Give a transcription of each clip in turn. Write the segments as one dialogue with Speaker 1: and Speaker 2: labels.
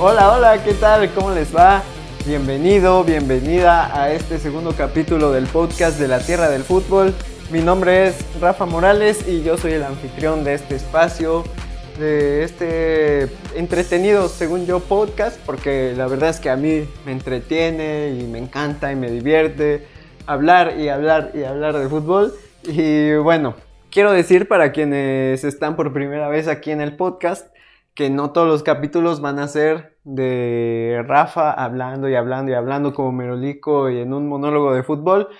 Speaker 1: Hola, hola, ¿qué tal? ¿Cómo les va? Bienvenido, bienvenida a este segundo capítulo del podcast de la Tierra del Fútbol. Mi nombre es Rafa Morales y yo soy el anfitrión de este espacio, de este entretenido, según yo, podcast, porque la verdad es que a mí me entretiene y me encanta y me divierte hablar y hablar y hablar de fútbol. Y bueno, quiero decir para quienes están por primera vez aquí en el podcast, que no todos los capítulos van a ser de Rafa hablando y hablando y hablando como Merolico y en un monólogo de fútbol,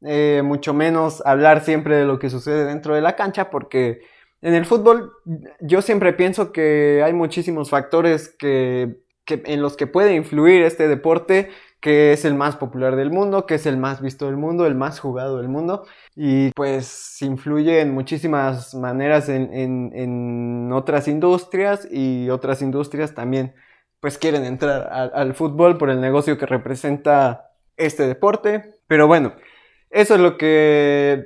Speaker 1: eh, mucho menos hablar siempre de lo que sucede dentro de la cancha, porque en el fútbol yo siempre pienso que hay muchísimos factores que, que, en los que puede influir este deporte que es el más popular del mundo, que es el más visto del mundo, el más jugado del mundo, y pues influye en muchísimas maneras en, otras industrias y otras industrias también pues quieren entrar al fútbol por el negocio que representa este deporte, pero bueno, eso es lo que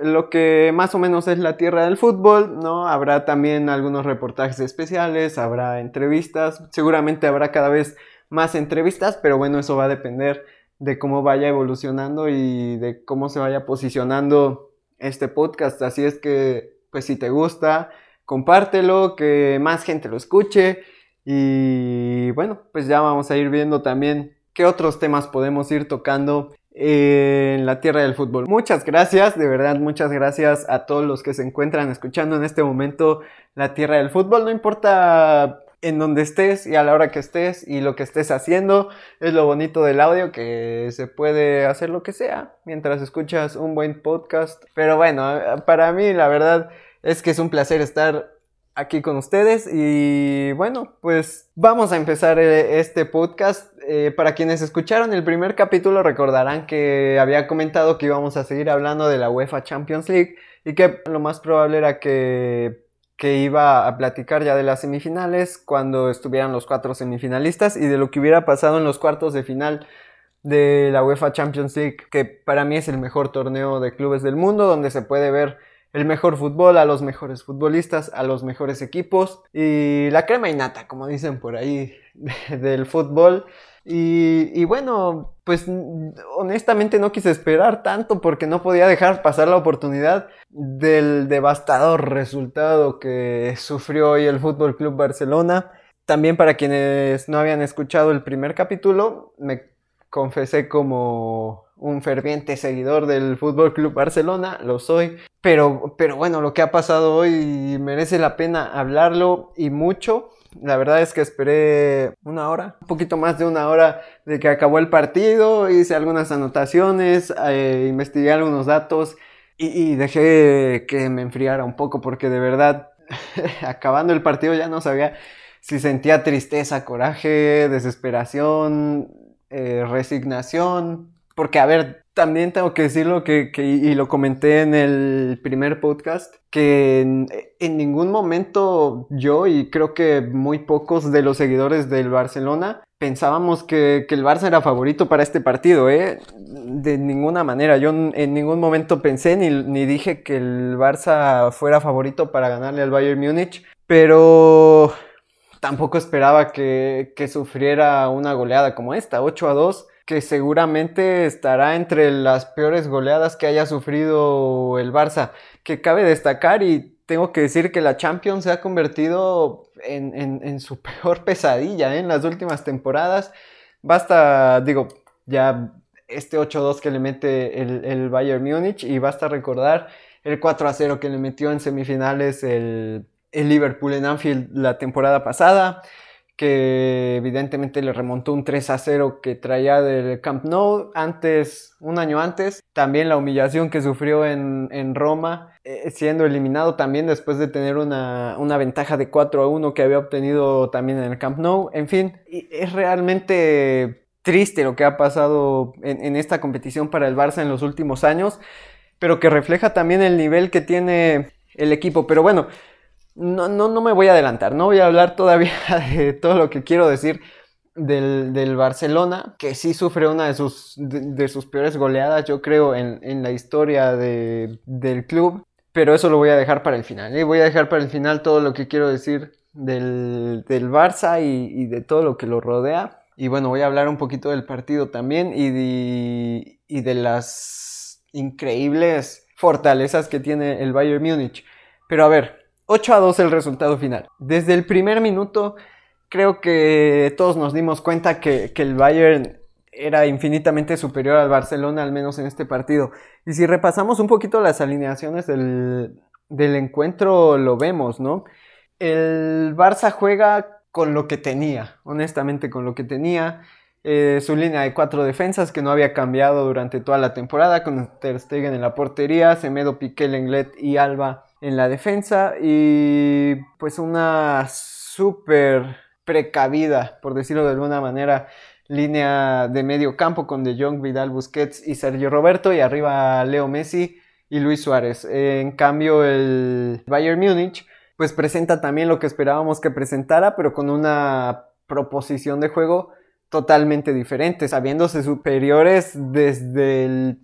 Speaker 1: lo que más o menos es la tierra del fútbol, ¿no? Habrá también algunos reportajes especiales, habrá entrevistas, seguramente habrá cada vez más entrevistas, pero bueno, eso va a depender de cómo vaya evolucionando y de cómo se vaya posicionando este podcast. Así es que, pues si te gusta, compártelo, que más gente lo escuche. Y bueno, pues ya vamos a ir viendo también qué otros temas podemos ir tocando en la tierra del fútbol. Muchas gracias, de verdad, muchas gracias a todos los que se encuentran escuchando en este momento la tierra del fútbol. No importa en donde estés y a la hora que estés y lo que estés haciendo. Es lo bonito del audio que se puede hacer lo que sea mientras escuchas un buen podcast. Pero bueno, para mí la verdad es que es un placer estar aquí con ustedes y bueno, pues vamos a empezar eh, este podcast. Eh, para quienes escucharon el primer capítulo recordarán que había comentado que íbamos a seguir hablando de la UEFA Champions League y que lo más probable era que que iba a platicar ya de las semifinales cuando estuvieran los cuatro semifinalistas y de lo que hubiera pasado en los cuartos de final de la UEFA Champions League, que para mí es el mejor torneo de clubes del mundo, donde se puede ver el mejor fútbol, a los mejores futbolistas, a los mejores equipos y la crema y nata, como dicen por ahí, del fútbol. Y, bueno, pues honestamente no quise esperar tanto porque no podía dejar pasar la oportunidad del devastador resultado que sufrió hoy el Fútbol Club Barcelona. También para quienes no habían escuchado el primer capítulo, me confesé como un ferviente seguidor del Fútbol Club Barcelona, lo soy, pero, pero bueno, lo que ha pasado hoy merece la pena hablarlo y mucho. La verdad es que esperé una hora, un poquito más de una hora de que acabó el partido, hice algunas anotaciones, eh, investigué algunos datos y, dejé que me enfriara un poco porque de verdad, acabando el partido ya no sabía si sentía tristeza, coraje, desesperación, eh, resignación, porque a ver, también tengo que decirlo que, y lo comenté en el primer podcast, que en, ningún momento yo y creo que muy pocos de los seguidores del Barcelona pensábamos que, el Barça era favorito para este partido, ¿eh? De ninguna manera. Yo en ningún momento pensé ni, ni dije que el Barça fuera favorito para ganarle al Bayern Múnich, pero tampoco esperaba que, que sufriera una goleada como esta, 8 a 2 que seguramente estará entre las peores goleadas que haya sufrido el Barça. Que cabe destacar y tengo que decir que la Champions se ha convertido en, su peor pesadilla ¿eh? en las últimas temporadas. Basta, digo, ya este 8-2 que le mete el, Bayern Múnich y basta recordar el 4-0 que le metió en semifinales el Liverpool en Anfield la temporada pasada que evidentemente le remontó un 3 a 0 que traía del Camp Nou antes, un año antes. También la humillación que sufrió en, Roma, eh, siendo eliminado también después de tener una, ventaja de 4 a 1 que había obtenido también en el Camp Nou. En fin, es realmente triste lo que ha pasado en, esta competición para el Barça en los últimos años, pero que refleja también el nivel que tiene el equipo. Pero bueno, no, no, no me voy a adelantar, no voy a hablar todavía de todo lo que quiero decir del, Barcelona, que sí sufre una de sus, de, sus peores goleadas, yo creo, en, la historia del club. Pero eso lo voy a dejar para el final. ¿eh? Voy a dejar para el final todo lo que quiero decir del, Barça y, de todo lo que lo rodea. Y bueno, voy a hablar un poquito del partido también y de, y de las increíbles fortalezas que tiene el Bayern Múnich. Pero a ver, 8 a 2 el resultado final. Desde el primer minuto creo que todos nos dimos cuenta que, el Bayern era infinitamente superior al Barcelona, al menos en este partido. Y si repasamos un poquito las alineaciones del, encuentro, lo vemos, ¿no? El Barça juega con lo que tenía, honestamente con lo que tenía. Eh, su línea de cuatro defensas que no había cambiado durante toda la temporada, con Ter Stegen en la portería, Semedo, Piqué, Lenglet y Alba en la defensa. Y pues una súper precavida, por decirlo de alguna manera, línea de medio campo con De Jong, Vidal, Busquets y Sergio Roberto y arriba Leo Messi y Luis Suárez. En cambio el Bayern Múnich pues presenta también lo que esperábamos que presentara, pero con una proposición de juego totalmente diferente, sabiéndose superiores desde el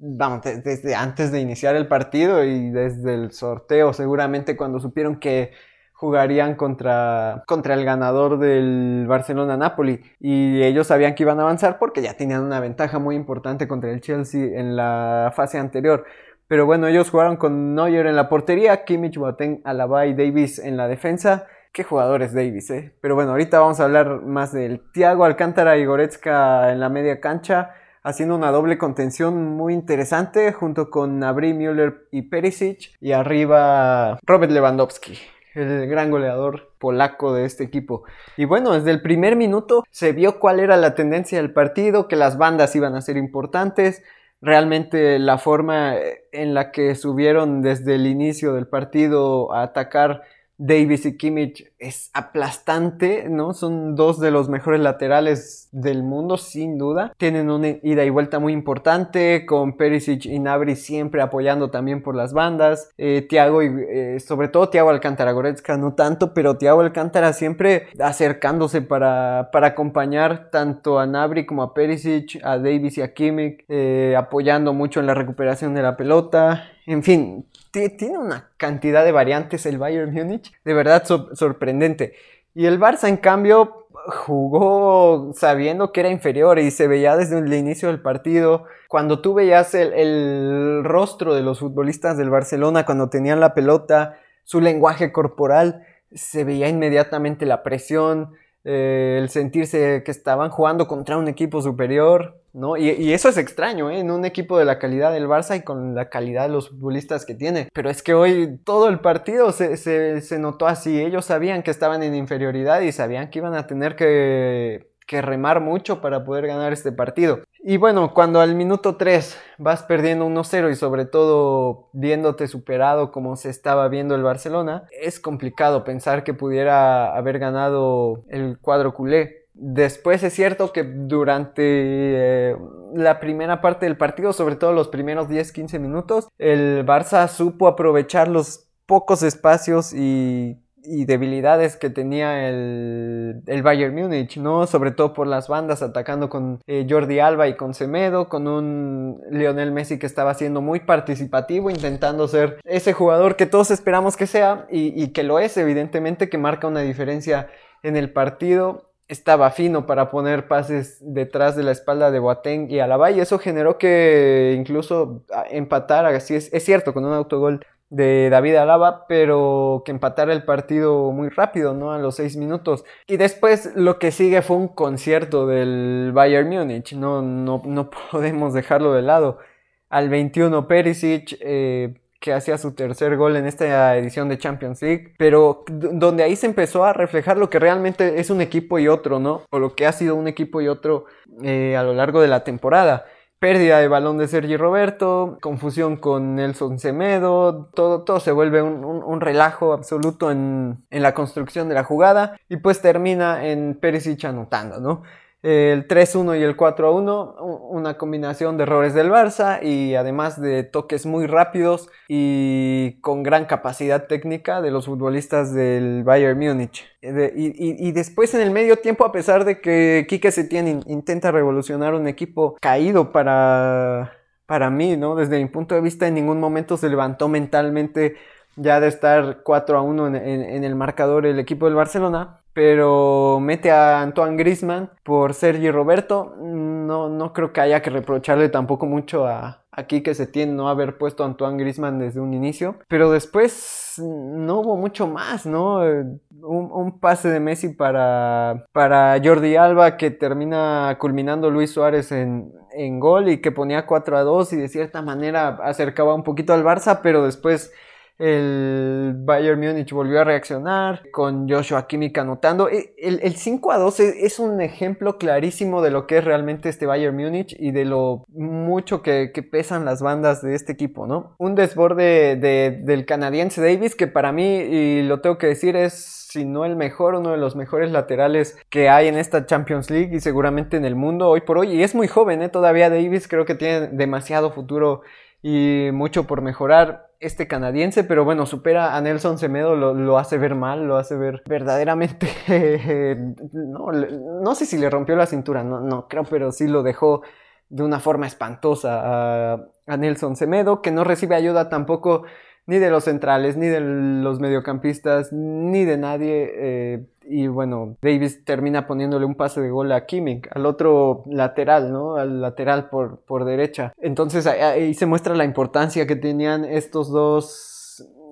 Speaker 1: vamos, desde antes de iniciar el partido y desde el sorteo, seguramente cuando supieron que jugarían contra, contra el ganador del Barcelona-Napoli y ellos sabían que iban a avanzar porque ya tenían una ventaja muy importante contra el Chelsea en la fase anterior. Pero bueno, ellos jugaron con Neuer en la portería, Kimmich, Boateng, Alaba y Davis en la defensa. Qué jugadores Davis, eh. Pero bueno, ahorita vamos a hablar más del Thiago Alcántara y Goretzka en la media cancha, haciendo una doble contención muy interesante junto con Nabri, Müller y Perisic. Y arriba Robert Lewandowski el gran goleador polaco de este equipo. Y bueno, desde el primer minuto se vio cuál era la tendencia del partido, que las bandas iban a ser importantes. Realmente la forma en la que subieron desde el inicio del partido a atacar Davis y Kimmich es aplastante, ¿no? Son dos de los mejores laterales del mundo, sin duda. Tienen una ida y vuelta muy importante, con Perisic y Nabri siempre apoyando también por las bandas. Eh, Thiago y eh, sobre todo Thiago Alcántara, Goretzka no tanto, pero Thiago Alcántara siempre acercándose para, para acompañar tanto a Nabri como a Perisic, a Davis y a Kimmich, eh, apoyando mucho en la recuperación de la pelota. En fin, tiene una cantidad de variantes el Bayern Múnich, de verdad sorprendente. Y el Barça, en cambio, jugó sabiendo que era inferior y se veía desde el inicio del partido. Cuando tú veías el, el rostro de los futbolistas del Barcelona cuando tenían la pelota, su lenguaje corporal, se veía inmediatamente la presión, eh, el sentirse que estaban jugando contra un equipo superior, ¿no? Y, eso es extraño, ¿eh? En un equipo de la calidad del Barça y con la calidad de los futbolistas que tiene. Pero es que hoy todo el partido se, se notó así. Ellos sabían que estaban en inferioridad y sabían que iban a tener que que remar mucho para poder ganar este partido. Y bueno, cuando al minuto 3 vas perdiendo 1-0 y sobre todo viéndote superado como se estaba viendo el Barcelona, es complicado pensar que pudiera haber ganado el cuadro culé. Después es cierto que durante eh, la primera parte del partido, sobre todo los primeros 10-15 minutos, el Barça supo aprovechar los pocos espacios y y debilidades que tenía el, el, Bayern Múnich, ¿no? Sobre todo por las bandas, atacando con eh, Jordi Alba y con Semedo, con un Lionel Messi que estaba siendo muy participativo, intentando ser ese jugador que todos esperamos que sea y, que lo es, evidentemente, que marca una diferencia en el partido estaba fino para poner pases detrás de la espalda de Boateng y Alaba y eso generó que incluso empatara, así es, es cierto, con un autogol de David Alaba, pero que empatara el partido muy rápido, ¿no? A los seis minutos. Y después lo que sigue fue un concierto del Bayern Múnich, no, no, no podemos dejarlo de lado. Al 21 Perisic, eh, que hacía su tercer gol en esta edición de Champions League, pero donde ahí se empezó a reflejar lo que realmente es un equipo y otro, ¿no? O lo que ha sido un equipo y otro eh, a lo largo de la temporada pérdida de balón de Sergi Roberto, confusión con Nelson Semedo, todo, todo se vuelve un, relajo absoluto en, la construcción de la jugada y pues termina en Perisic anotando, ¿no? El 3-1 y el 4-1, una combinación de errores del Barça y además de toques muy rápidos y con gran capacidad técnica de los futbolistas del Bayern Múnich. Y, después en el medio tiempo, a pesar de que Quique Setién intenta revolucionar un equipo caído para, para mí, ¿no? Desde mi punto de vista, en ningún momento se levantó mentalmente ya de estar 4 a 1 en el marcador el equipo del Barcelona pero mete a Antoine Grisman por Sergi Roberto. No, no creo que haya que reprocharle tampoco mucho a, aquí que se tiene no haber puesto a Antoine Grisman desde un inicio. Pero después no hubo mucho más, ¿no? Un, pase de Messi para, para Jordi Alba que termina culminando Luis Suárez en, en gol y que ponía 4 a 2 y de cierta manera acercaba un poquito al Barça, pero después el Bayern Múnich volvió a reaccionar con Joshua Kimmich anotando. E, el, 5 a 2 es, un ejemplo clarísimo de lo que es realmente este Bayern Múnich y de lo mucho que, pesan las bandas de este equipo, ¿no? Un desborde del canadiense Davis que para mí, y lo tengo que decir, es si no el mejor, uno de los mejores laterales que hay en esta Champions League y seguramente en el mundo hoy por hoy. Y es muy joven, ¿eh? Todavía Davis creo que tiene demasiado futuro y mucho por mejorar este canadiense, pero bueno, supera a Nelson Semedo, lo, hace ver mal, lo hace ver verdaderamente... no, no, sé si le rompió la cintura, no, no creo, pero sí lo dejó de una forma espantosa a, a Nelson Semedo, que no recibe ayuda tampoco ni de los centrales, ni de los mediocampistas, ni de nadie. Eh, y bueno, Davis termina poniéndole un pase de gol a Kimmich, al otro lateral, ¿no? Al lateral por, por derecha. Entonces ahí se muestra la importancia que tenían estos dos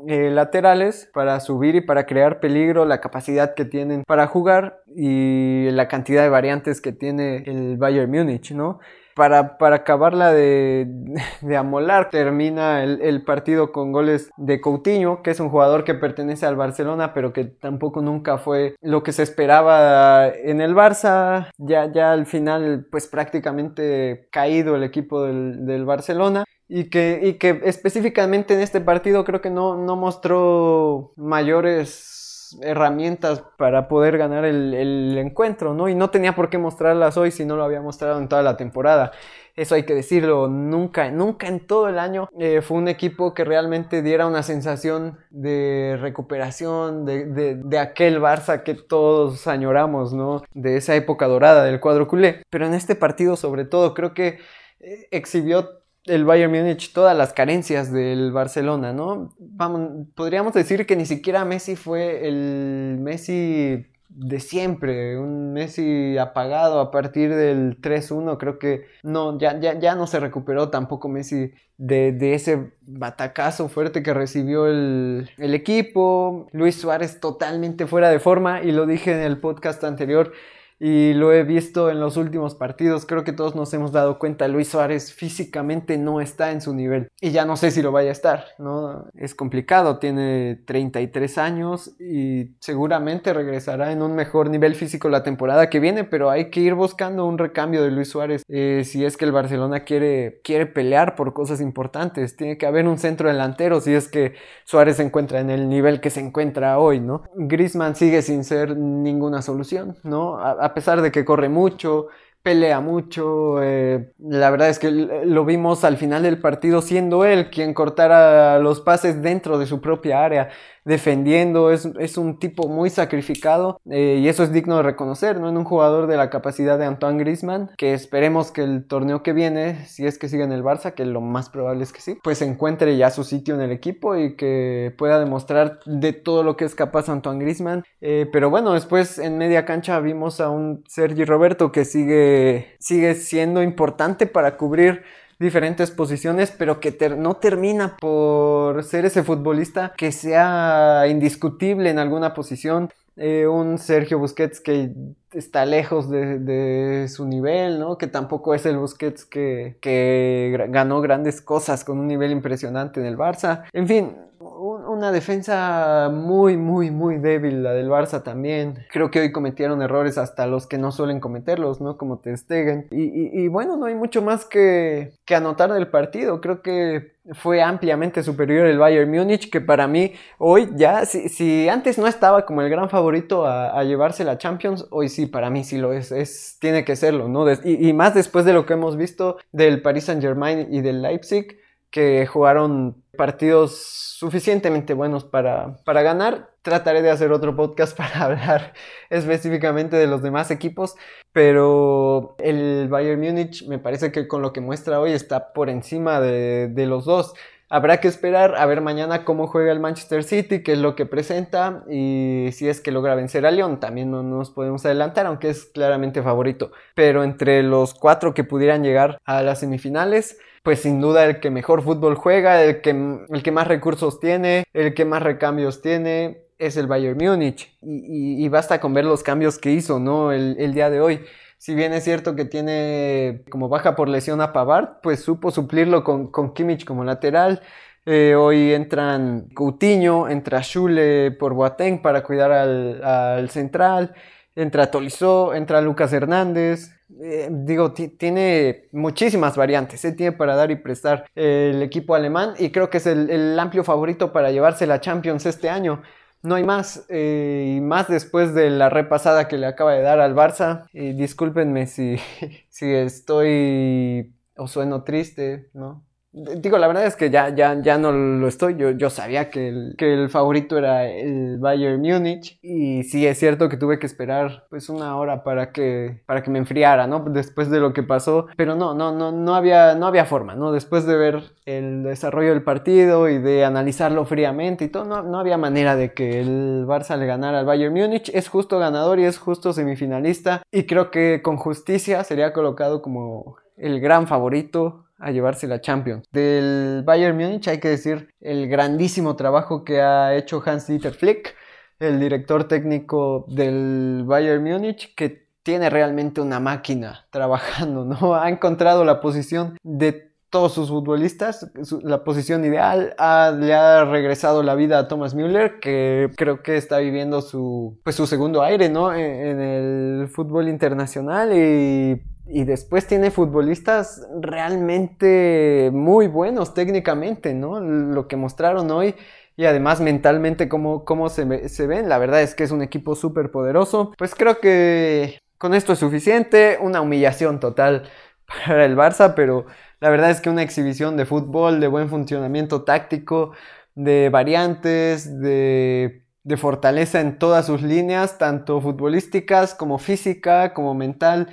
Speaker 1: eh, laterales para subir y para crear peligro, la capacidad que tienen para jugar y la cantidad de variantes que tiene el Bayern Múnich, ¿no? Para, para acabarla de, de, amolar, termina el, partido con goles de Coutinho, que es un jugador que pertenece al Barcelona, pero que tampoco nunca fue lo que se esperaba en el Barça. Ya, ya al final, pues prácticamente caído el equipo del, del Barcelona. Y que, y que específicamente en este partido creo que no, no mostró mayores herramientas para poder ganar el, encuentro, ¿no? Y no tenía por qué mostrarlas hoy si no lo había mostrado en toda la temporada. Eso hay que decirlo, nunca, nunca en todo el año eh, fue un equipo que realmente diera una sensación de recuperación, de, de, aquel Barça que todos añoramos, ¿no? De esa época dorada del cuadro culé. Pero en este partido sobre todo creo que eh, exhibió el Bayern Múnich todas las carencias del Barcelona, ¿no? Vamos, podríamos decir que ni siquiera Messi fue el Messi de siempre, un Messi apagado a partir del 3-1, creo que no, ya, ya, ya, no se recuperó tampoco Messi de, ese batacazo fuerte que recibió el, el equipo, Luis Suárez totalmente fuera de forma y lo dije en el podcast anterior, y lo he visto en los últimos partidos. Creo que todos nos hemos dado cuenta, Luis Suárez físicamente no está en su nivel y ya no sé si lo vaya a estar, ¿no? Es complicado, tiene 33 años y seguramente regresará en un mejor nivel físico la temporada que viene, pero hay que ir buscando un recambio de Luis Suárez eh, si es que el Barcelona quiere, quiere pelear por cosas importantes. Tiene que haber un centro delantero si es que Suárez se encuentra en el nivel que se encuentra hoy, ¿no? Griezmann sigue sin ser ninguna solución, ¿no? a pesar de que corre mucho, pelea mucho. Eh, la verdad es que lo vimos al final del partido siendo él quien cortara los pases dentro de su propia área defendiendo, es, es un tipo muy sacrificado eh, y eso es digno de reconocer, ¿no? En un jugador de la capacidad de Antoine Griezmann, que esperemos que el torneo que viene, si es que sigue en el Barça, que lo más probable es que sí, pues encuentre ya su sitio en el equipo y que pueda demostrar de todo lo que es capaz Antoine Griezmann. Eh, pero bueno, después en media cancha vimos a un Sergi Roberto que sigue, sigue siendo importante para cubrir diferentes posiciones, pero que no termina por ser ese futbolista que sea indiscutible en alguna posición. Eh, un Sergio Busquets que está lejos de, su nivel, ¿no? Que tampoco es el Busquets que, que ganó grandes cosas con un nivel impresionante en el Barça. En fin, un, una defensa muy, muy, muy débil, la del Barça también. Creo que hoy cometieron errores hasta los que no suelen cometerlos, ¿no? Como te Stegen. Y, bueno, no hay mucho más que, que anotar del partido. Creo que fue ampliamente superior el Bayern Múnich, que para mí hoy ya, si, si antes no estaba como el gran favorito a, llevarse la Champions, hoy sí, para mí sí lo es, es tiene que serlo, ¿no? y, y, más después de lo que hemos visto del Paris Saint Germain y del Leipzig, que jugaron partidos suficientemente buenos para, para ganar. Trataré de hacer otro podcast para hablar específicamente de los demás equipos, pero el Bayern Múnich me parece que con lo que muestra hoy está por encima de, de los dos. Habrá que esperar a ver mañana cómo juega el Manchester City, qué es lo que presenta y si es que logra vencer a León. También no nos podemos adelantar, aunque es claramente favorito. Pero entre los cuatro que pudieran llegar a las semifinales, pues sin duda el que mejor fútbol juega, el que, el que más recursos tiene, el que más recambios tiene, es el Bayern Múnich. Y, basta con ver los cambios que hizo, ¿no? El, día de hoy. Si bien es cierto que tiene como baja por lesión a Pavard, pues supo suplirlo con, con Kimmich como lateral. Eh, hoy entran Coutinho, entra Schule por Boateng para cuidar al, al central, entra Tolizó, entra Lucas Hernández, eh, digo, tiene muchísimas variantes, ¿eh? tiene para dar y prestar el equipo alemán y creo que es el, amplio favorito para llevarse la Champions este año. No hay más, eh, más después de la repasada que le acaba de dar al Barça. Y discúlpenme si, si estoy o sueno triste, ¿no? Digo, la verdad es que ya, ya, ya no lo estoy. Yo, yo sabía que el, que el favorito era el Bayern Múnich. Y sí es cierto que tuve que esperar pues una hora para que, para que me enfriara, ¿no? Después de lo que pasó. Pero no, no, no, no había, no había forma, ¿no? Después de ver el desarrollo del partido y de analizarlo fríamente y todo, no, no había manera de que el Barça le ganara al Bayern Múnich. Es justo ganador y es justo semifinalista. Y creo que con justicia sería colocado como el gran favorito a llevarse la Champions. Del Bayern Múnich hay que decir el grandísimo trabajo que ha hecho Hans-Dieter Flick, el director técnico del Bayern Múnich, que tiene realmente una máquina trabajando, ¿no? Ha encontrado la posición de todos sus futbolistas, la posición ideal, le ha regresado la vida a Thomas Müller, que creo que está viviendo su, pues, su segundo aire, ¿no? en el fútbol internacional y y después tiene futbolistas realmente muy buenos técnicamente, ¿no? Lo que mostraron hoy y además mentalmente cómo, cómo se, se ven. La verdad es que es un equipo súper poderoso. Pues creo que con esto es suficiente. Una humillación total para el Barça, pero la verdad es que una exhibición de fútbol, de buen funcionamiento táctico, de variantes, de de fortaleza en todas sus líneas, tanto futbolísticas como física, como mental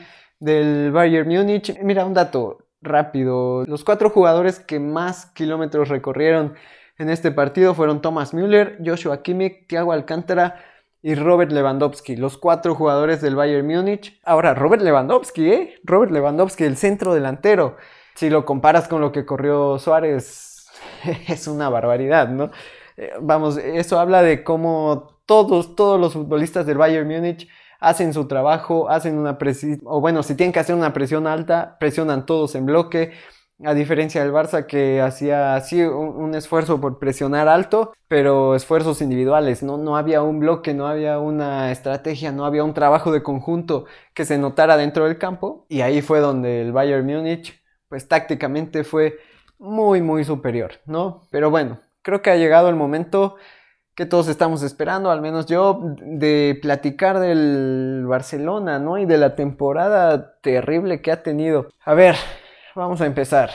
Speaker 1: del Bayern Múnich. Mira, un dato rápido. Los cuatro jugadores que más kilómetros recorrieron en este partido fueron Thomas Müller, Joshua Kimmich, Thiago Alcántara y Robert Lewandowski, los cuatro jugadores del Bayern Múnich. Ahora, Robert Lewandowski, ¿eh? Robert Lewandowski, el centro delantero. Si lo comparas con lo que corrió Suárez, es una barbaridad, ¿no? Eh, vamos, eso habla de cómo todos, todos los futbolistas del Bayern Múnich hacen su trabajo, hacen una presión, o bueno, si tienen que hacer una presión alta, presionan todos en bloque. A diferencia del Barça que hacía así un, esfuerzo por presionar alto, pero esfuerzos individuales, ¿no? No había un bloque, no había una estrategia, no había un trabajo de conjunto que se notara dentro del campo. Y ahí fue donde el Bayern Múnich, pues tácticamente fue muy, muy superior, ¿no? Pero bueno, creo que ha llegado el momento que todos estamos esperando, al menos yo, de platicar del Barcelona, ¿no? Y de la temporada terrible que ha tenido. A ver, vamos a empezar.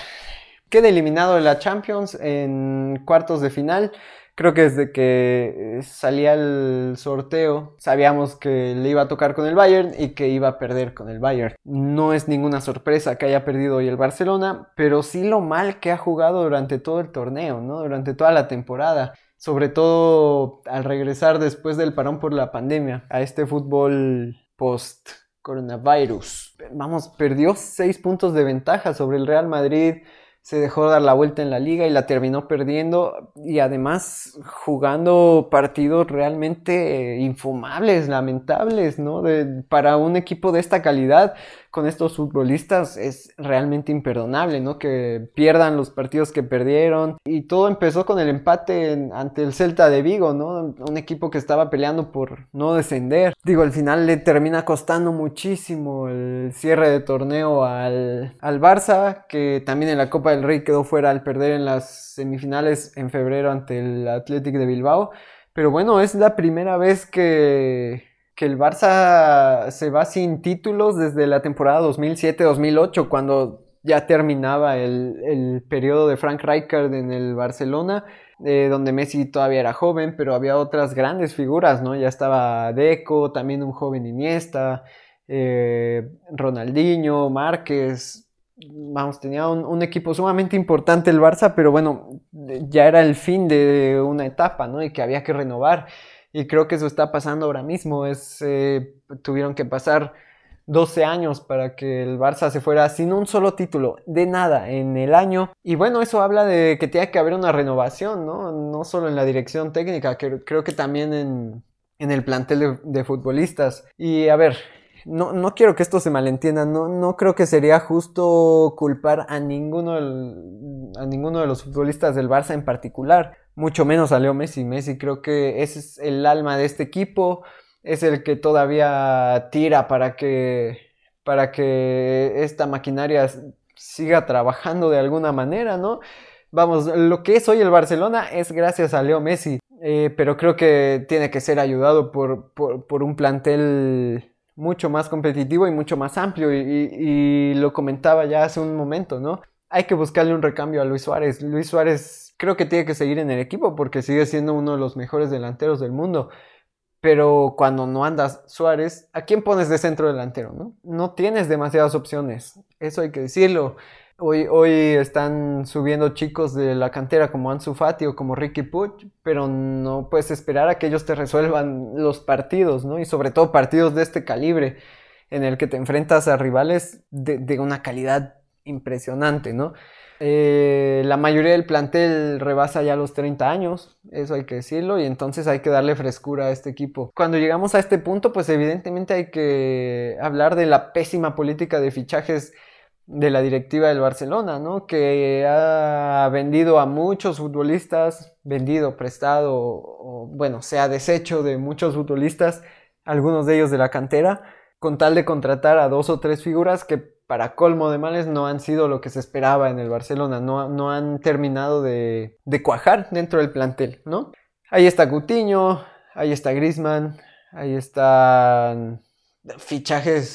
Speaker 1: Queda eliminado de la Champions en cuartos de final. Creo que desde que salía el sorteo sabíamos que le iba a tocar con el Bayern y que iba a perder con el Bayern. No es ninguna sorpresa que haya perdido hoy el Barcelona, pero sí lo mal que ha jugado durante todo el torneo, ¿no? Durante toda la temporada sobre todo al regresar después del parón por la pandemia a este fútbol post coronavirus. Vamos, perdió seis puntos de ventaja sobre el Real Madrid, se dejó dar la vuelta en la liga y la terminó perdiendo y además jugando partidos realmente infumables, lamentables, ¿no? para un equipo de esta calidad con estos futbolistas es realmente imperdonable, ¿no? Que pierdan los partidos que perdieron. Y todo empezó con el empate ante el Celta de Vigo, ¿no? Un equipo que estaba peleando por no descender. Digo, al final le termina costando muchísimo el cierre de torneo al, al Barça, que también en la Copa del Rey quedó fuera al perder en las semifinales en febrero ante el Athletic de Bilbao. Pero bueno, es la primera vez que, que el Barça se va sin títulos desde la temporada 2007-2008, cuando ya terminaba el, el, periodo de Frank Rijkaard en el Barcelona, eh, donde Messi todavía era joven, pero había otras grandes figuras, ¿no? Ya estaba Deco, también un joven Iniesta, eh, Ronaldinho, Márquez, vamos, tenía un, equipo sumamente importante el Barça, pero bueno, ya era el fin de una etapa, ¿no? Y que había que renovar. Y creo que eso está pasando ahora mismo. Es, eh, tuvieron que pasar 12 años para que el Barça se fuera sin un solo título, de nada, en el año. Y bueno, eso habla de que tiene que haber una renovación, ¿no? No solo en la dirección técnica, creo que también en, en el plantel de futbolistas. Y a ver, no, no quiero que esto se malentienda, no, no creo que sería justo culpar a ninguno, a ninguno de los futbolistas del Barça en particular, mucho menos a Leo Messi. Messi creo que es el alma de este equipo, es el que todavía tira para que, para que esta maquinaria siga trabajando de alguna manera, ¿no? Vamos, lo que es hoy el Barcelona es gracias a Leo Messi, eh, pero creo que tiene que ser ayudado por, por un plantel mucho más competitivo y mucho más amplio. Y, lo comentaba ya hace un momento, ¿no? Hay que buscarle un recambio a Luis Suárez. Luis Suárez creo que tiene que seguir en el equipo porque sigue siendo uno de los mejores delanteros del mundo. Pero cuando no andas Suárez, ¿a quién pones de centro delantero? No, no tienes demasiadas opciones. Eso hay que decirlo. Hoy, hoy están subiendo chicos de la cantera como Ansu Fati o como Ricky Puch, pero no puedes esperar a que ellos te resuelvan los partidos, ¿no? Y sobre todo partidos de este calibre, en el que te enfrentas a rivales de, una calidad impresionante, ¿no? Eh, la mayoría del plantel rebasa ya los 30 años, eso hay que decirlo, y entonces hay que darle frescura a este equipo. Cuando llegamos a este punto, pues evidentemente hay que hablar de la pésima política de fichajes de la directiva del Barcelona, ¿no? Que ha vendido a muchos futbolistas, vendido, prestado, bueno, se ha deshecho de muchos futbolistas, algunos de ellos de la cantera, con tal de contratar a dos o tres figuras que para colmo de males no han sido lo que se esperaba en el Barcelona, no, no han terminado de, de cuajar dentro del plantel, ¿no? Ahí está Coutinho, ahí está Griezmann, ahí están fichajes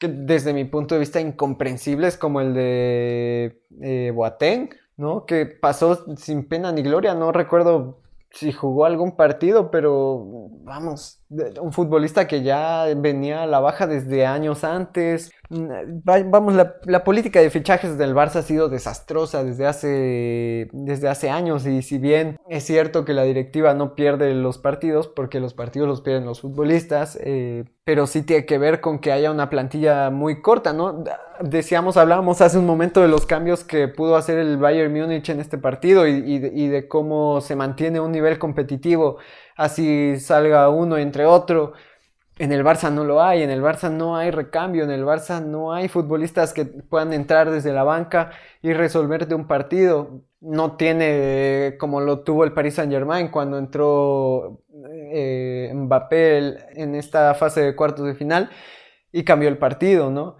Speaker 1: que desde mi punto de vista incomprensibles como el de eh, Boateng, ¿no? Que pasó sin pena ni gloria, no recuerdo si jugó algún partido, pero vamos, un futbolista que ya venía a la baja desde años antes. Mm, vamos, la, política de fichajes del Barça ha sido desastrosa desde hace, desde hace años y si bien es cierto que la directiva no pierde los partidos, porque los partidos los pierden los futbolistas, eh, pero sí tiene que ver con que haya una plantilla muy corta, ¿no? Decíamos, hablábamos hace un momento de los cambios que pudo hacer el Bayern Múnich en este partido y de cómo se mantiene un nivel competitivo así salga uno entre otro. En el Barça no lo hay, en el Barça no hay recambio, en el Barça no hay futbolistas que puedan entrar desde la banca y resolverte un partido. No tiene como lo tuvo el Paris Saint Germain cuando entró eh, Mbappé en esta fase de cuartos de final y cambió el partido, ¿no?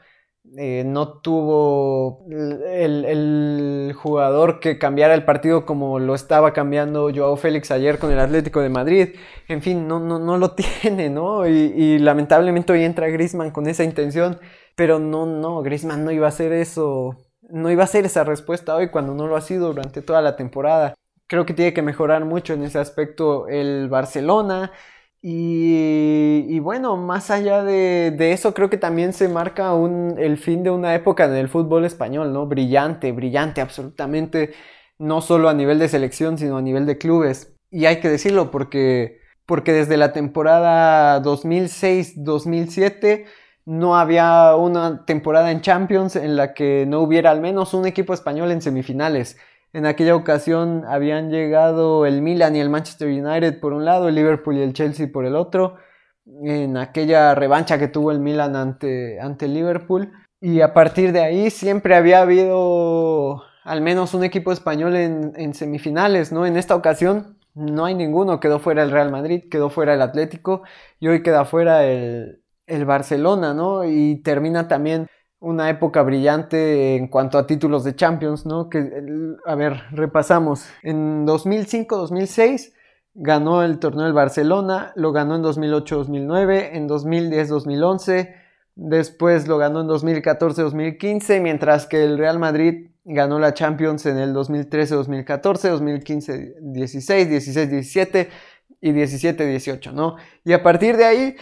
Speaker 1: Eh, no tuvo el, jugador que cambiara el partido como lo estaba cambiando Joao Félix ayer con el Atlético de Madrid. En fin, no, no, no lo tiene, ¿no? Y, lamentablemente hoy entra Grisman con esa intención, pero no, no, Grisman no iba a hacer eso, no iba a hacer esa respuesta hoy cuando no lo ha sido durante toda la temporada. Creo que tiene que mejorar mucho en ese aspecto el Barcelona. Y, bueno, más allá de, eso, creo que también se marca el fin de una época en el fútbol español, ¿no? Brillante, brillante, absolutamente, no solo a nivel de selección, sino a nivel de clubes. Y hay que decirlo porque, porque desde la temporada 2006-2007 no había una temporada en Champions en la que no hubiera al menos un equipo español en semifinales. En aquella ocasión habían llegado el Milan y el Manchester United por un lado, el Liverpool y el Chelsea por el otro. en aquella revancha que tuvo el Milan ante, ante Liverpool. Y a partir de ahí siempre había habido al menos un equipo español en, en, semifinales, ¿no? En esta ocasión no hay ninguno, quedó fuera el Real Madrid, quedó fuera el Atlético y hoy queda fuera el, el Barcelona, ¿no? Y termina también una época brillante en cuanto a títulos de Champions, ¿no? Que, a ver, repasamos. En 2005-2006 ganó el torneo del Barcelona, lo ganó en 2008-2009, en 2010-2011, después lo ganó en 2014-2015, mientras que el Real Madrid ganó la Champions en el 2013-2014, 2015-16, 16-17 y 17-18, ¿no? Y a partir de ahí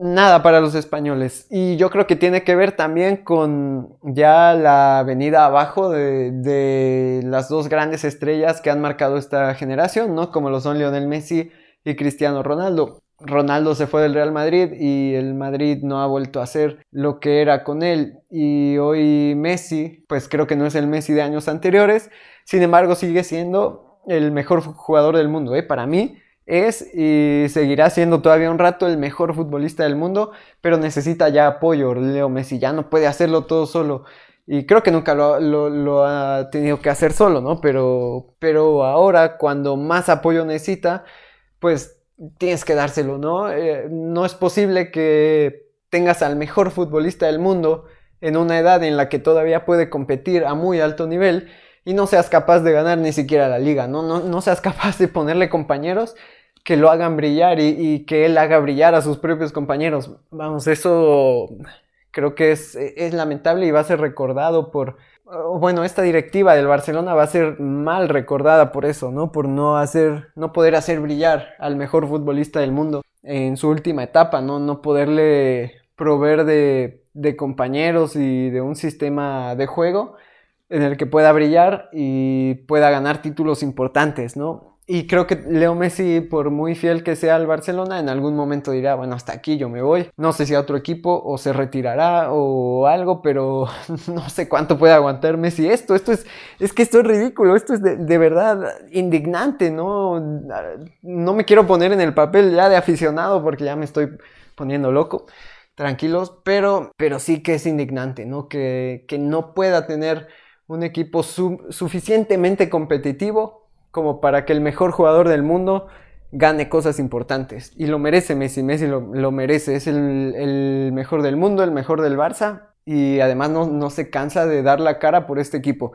Speaker 1: nada para los españoles. Y yo creo que tiene que ver también con ya la venida abajo de, las dos grandes estrellas que han marcado esta generación, ¿no? Como lo son Lionel Messi y Cristiano Ronaldo. Ronaldo se fue del Real Madrid y el Madrid no ha vuelto a ser lo que era con él. Y hoy Messi, pues creo que no es el Messi de años anteriores. Sin embargo, sigue siendo el mejor jugador del mundo. ¿eh? Para mí, es y seguirá siendo todavía un rato el mejor futbolista del mundo, pero necesita ya apoyo. Leo Messi ya no puede hacerlo todo solo. Y creo que nunca lo, ha tenido que hacer solo, ¿no? Pero, pero ahora, cuando más apoyo necesita, pues tienes que dárselo, ¿no? Eh, no es posible que tengas al mejor futbolista del mundo en una edad en la que todavía puede competir a muy alto nivel y no seas capaz de ganar ni siquiera la liga, ¿no? No, no seas capaz de ponerle compañeros que lo hagan brillar y, que él haga brillar a sus propios compañeros. Vamos, eso creo que es, es lamentable y va a ser recordado por, bueno, esta directiva del Barcelona va a ser mal recordada por eso, ¿no? Por no hacer, no poder hacer brillar al mejor futbolista del mundo en su última etapa, ¿no? No poderle proveer de, de compañeros y de un sistema de juego en el que pueda brillar y pueda ganar títulos importantes, ¿no? Y creo que Leo Messi, por muy fiel que sea al Barcelona, en algún momento dirá, bueno, hasta aquí yo me voy. No sé si a otro equipo o se retirará o algo, pero no sé cuánto puede aguantar Messi esto. Esto es, es que esto es ridículo, esto es de, verdad indignante, ¿no? No me quiero poner en el papel ya de aficionado porque ya me estoy poniendo loco. Tranquilos, pero, pero sí que es indignante, ¿no? Que, que no pueda tener un equipo suficientemente competitivo como para que el mejor jugador del mundo gane cosas importantes. Y lo merece Messi, Messi lo, merece, es el, mejor del mundo, el mejor del Barça y además no, no se cansa de dar la cara por este equipo.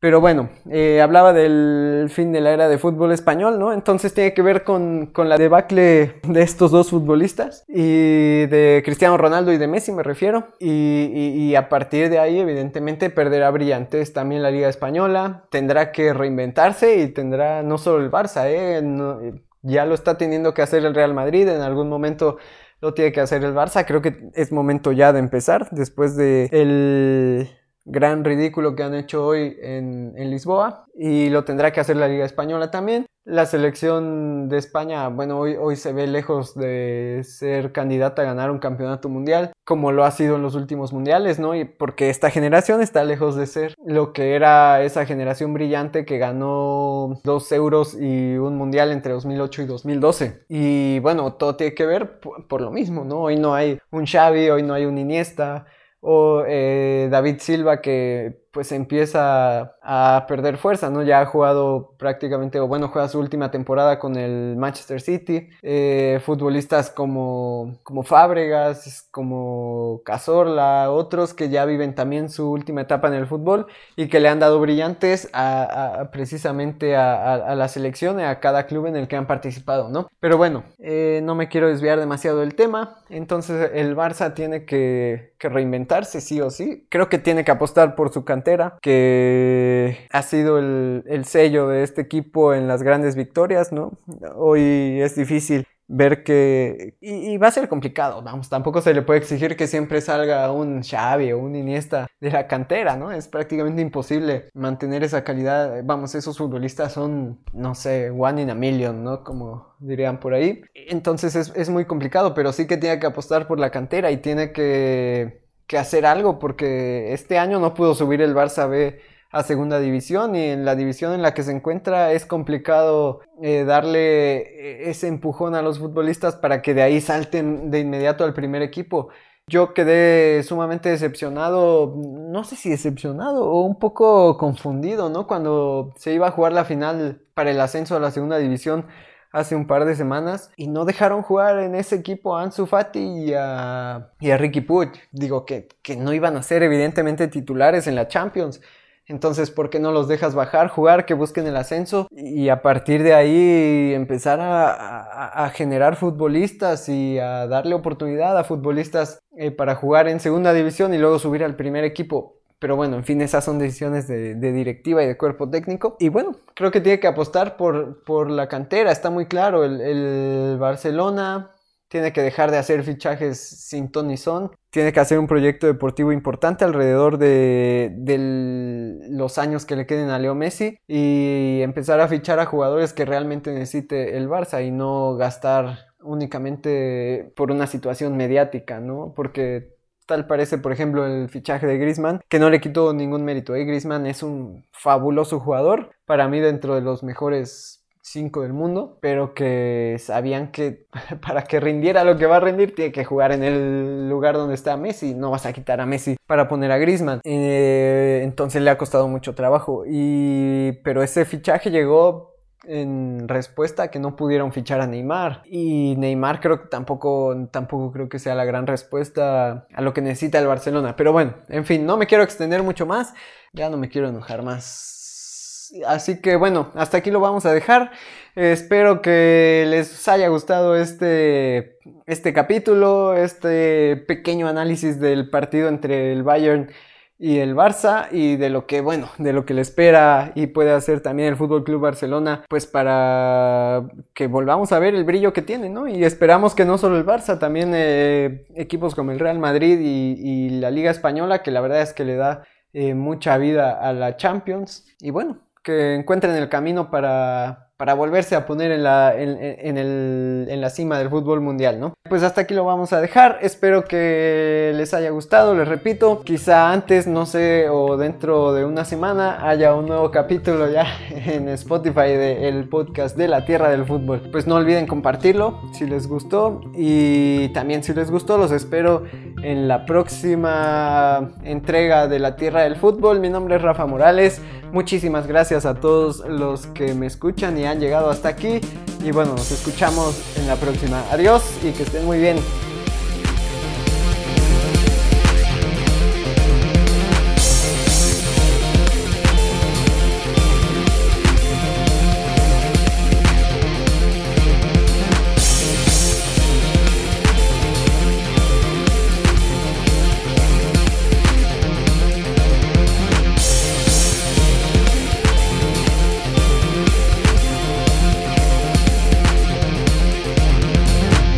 Speaker 1: Pero bueno, eh, hablaba del fin de la era de fútbol español, ¿no? Entonces tiene que ver con, la debacle de estos dos futbolistas y de Cristiano Ronaldo y de Messi me refiero. Y, a partir de ahí, evidentemente, perderá brillantes también la Liga Española, tendrá que reinventarse y tendrá no solo el Barça, ¿eh? ya lo está teniendo que hacer el Real Madrid, en algún momento lo tiene que hacer el Barça. Creo que es momento ya de empezar después de el gran ridículo que han hecho hoy en, Lisboa y lo tendrá que hacer la Liga Española también. La selección de España, bueno, hoy, se ve lejos de ser candidata a ganar un campeonato mundial, como lo ha sido en los últimos mundiales, ¿no? Y porque esta generación está lejos de ser lo que era esa generación brillante que ganó dos euros y un mundial entre 2008 y 2012. Y bueno, todo tiene que ver por, por lo mismo, ¿no? Hoy no hay un Xavi, hoy no hay un Iniesta, o eh, David Silva que pues empieza a perder fuerza, ¿no? Ya ha jugado prácticamente, o bueno, juega su última temporada con el Manchester City. Eh, futbolistas como, como Fábregas, como Cazorla, otros que ya viven también su última etapa en el fútbol y que le han dado brillantes a, precisamente a, la selección y a cada club en el que han participado, ¿no? Pero bueno, eh, no me quiero desviar demasiado del tema. Entonces el Barça tiene que, que reinventarse, sí o sí. Creo que tiene que apostar por su cantera que ha sido el, sello de este equipo en las grandes victorias, ¿no? Hoy es difícil ver que... Y, va a ser complicado, vamos, tampoco se le puede exigir que siempre salga un Xavi o un Iniesta de la cantera, ¿no? Es prácticamente imposible mantener esa calidad. Vamos, esos futbolistas son, no sé, one in a million, ¿no? Como dirían por ahí. Entonces es, es muy complicado, pero sí que tiene que apostar por la cantera y tiene que que hacer algo porque este año no pudo subir el Barça B a segunda división y en la división en la que se encuentra es complicado eh, darle eh, ese empujón a los futbolistas para que de ahí salten de inmediato al primer equipo. Yo quedé sumamente decepcionado, no sé si decepcionado o un poco confundido, ¿no? Cuando se iba a jugar la final para el ascenso a la segunda división hace un par de semanas y no dejaron jugar en ese equipo a Ansu Fati y a, Ricky Puig. Digo que, que no iban a ser evidentemente titulares en la Champions. Entonces, ¿por qué no los dejas bajar, jugar, que busquen el ascenso y a partir de ahí empezar a, generar futbolistas y a darle oportunidad a futbolistas eh, para jugar en segunda división y luego subir al primer equipo? Pero bueno, en fin, esas son decisiones de, directiva y de cuerpo técnico. Y bueno, creo que tiene que apostar por, por la cantera, está muy claro. El, Barcelona tiene que dejar de hacer fichajes sin ton ni son. Tiene que hacer un proyecto deportivo importante alrededor de, de, los años que le queden a Leo Messi y empezar a fichar a jugadores que realmente necesite el Barça y no gastar únicamente por una situación mediática, ¿no? Porque Tal parece, por ejemplo, el fichaje de Griezmann, que no le quitó ningún mérito. ¿eh? Griezmann es un fabuloso jugador, para mí dentro de los mejores cinco del mundo, pero que sabían que para que rindiera lo que va a rendir tiene que jugar en el lugar donde está Messi, no vas a quitar a Messi para poner a Griezmann. Eh, entonces le ha costado mucho trabajo y pero ese fichaje llegó en respuesta a que no pudieron fichar a Neymar. Y Neymar creo que tampoco, tampoco creo que sea la gran respuesta a lo que necesita el Barcelona. Pero bueno, en fin, no me quiero extender mucho más. Ya no me quiero enojar más. Así que bueno, hasta aquí lo vamos a dejar. espero que les haya gustado este, este capítulo, este pequeño análisis del partido entre el Bayern y el Barça y de lo que, bueno, de lo que le espera y puede hacer también el Fútbol Club Barcelona, pues para que volvamos a ver el brillo que tiene, ¿no? Y esperamos que no solo el Barça, también eh, equipos como el Real Madrid y, la Liga Española, que la verdad es que le da eh, mucha vida a la Champions. Y bueno, que encuentren el camino para, para volverse a poner en la, en, el, en, la cima del fútbol mundial, ¿no? Pues hasta aquí lo vamos a dejar, espero que les haya gustado, les repito, quizá antes, no sé, o dentro de una semana haya un nuevo capítulo ya en Spotify del podcast de la Tierra del Fútbol. Pues no olviden compartirlo si les gustó y también si les gustó los espero en la próxima entrega de la Tierra del Fútbol. Mi nombre es Rafa Morales, muchísimas gracias a todos los que me escuchan y han llegado hasta aquí. Y bueno, nos escuchamos en la próxima. Adiós y que estén muy bien.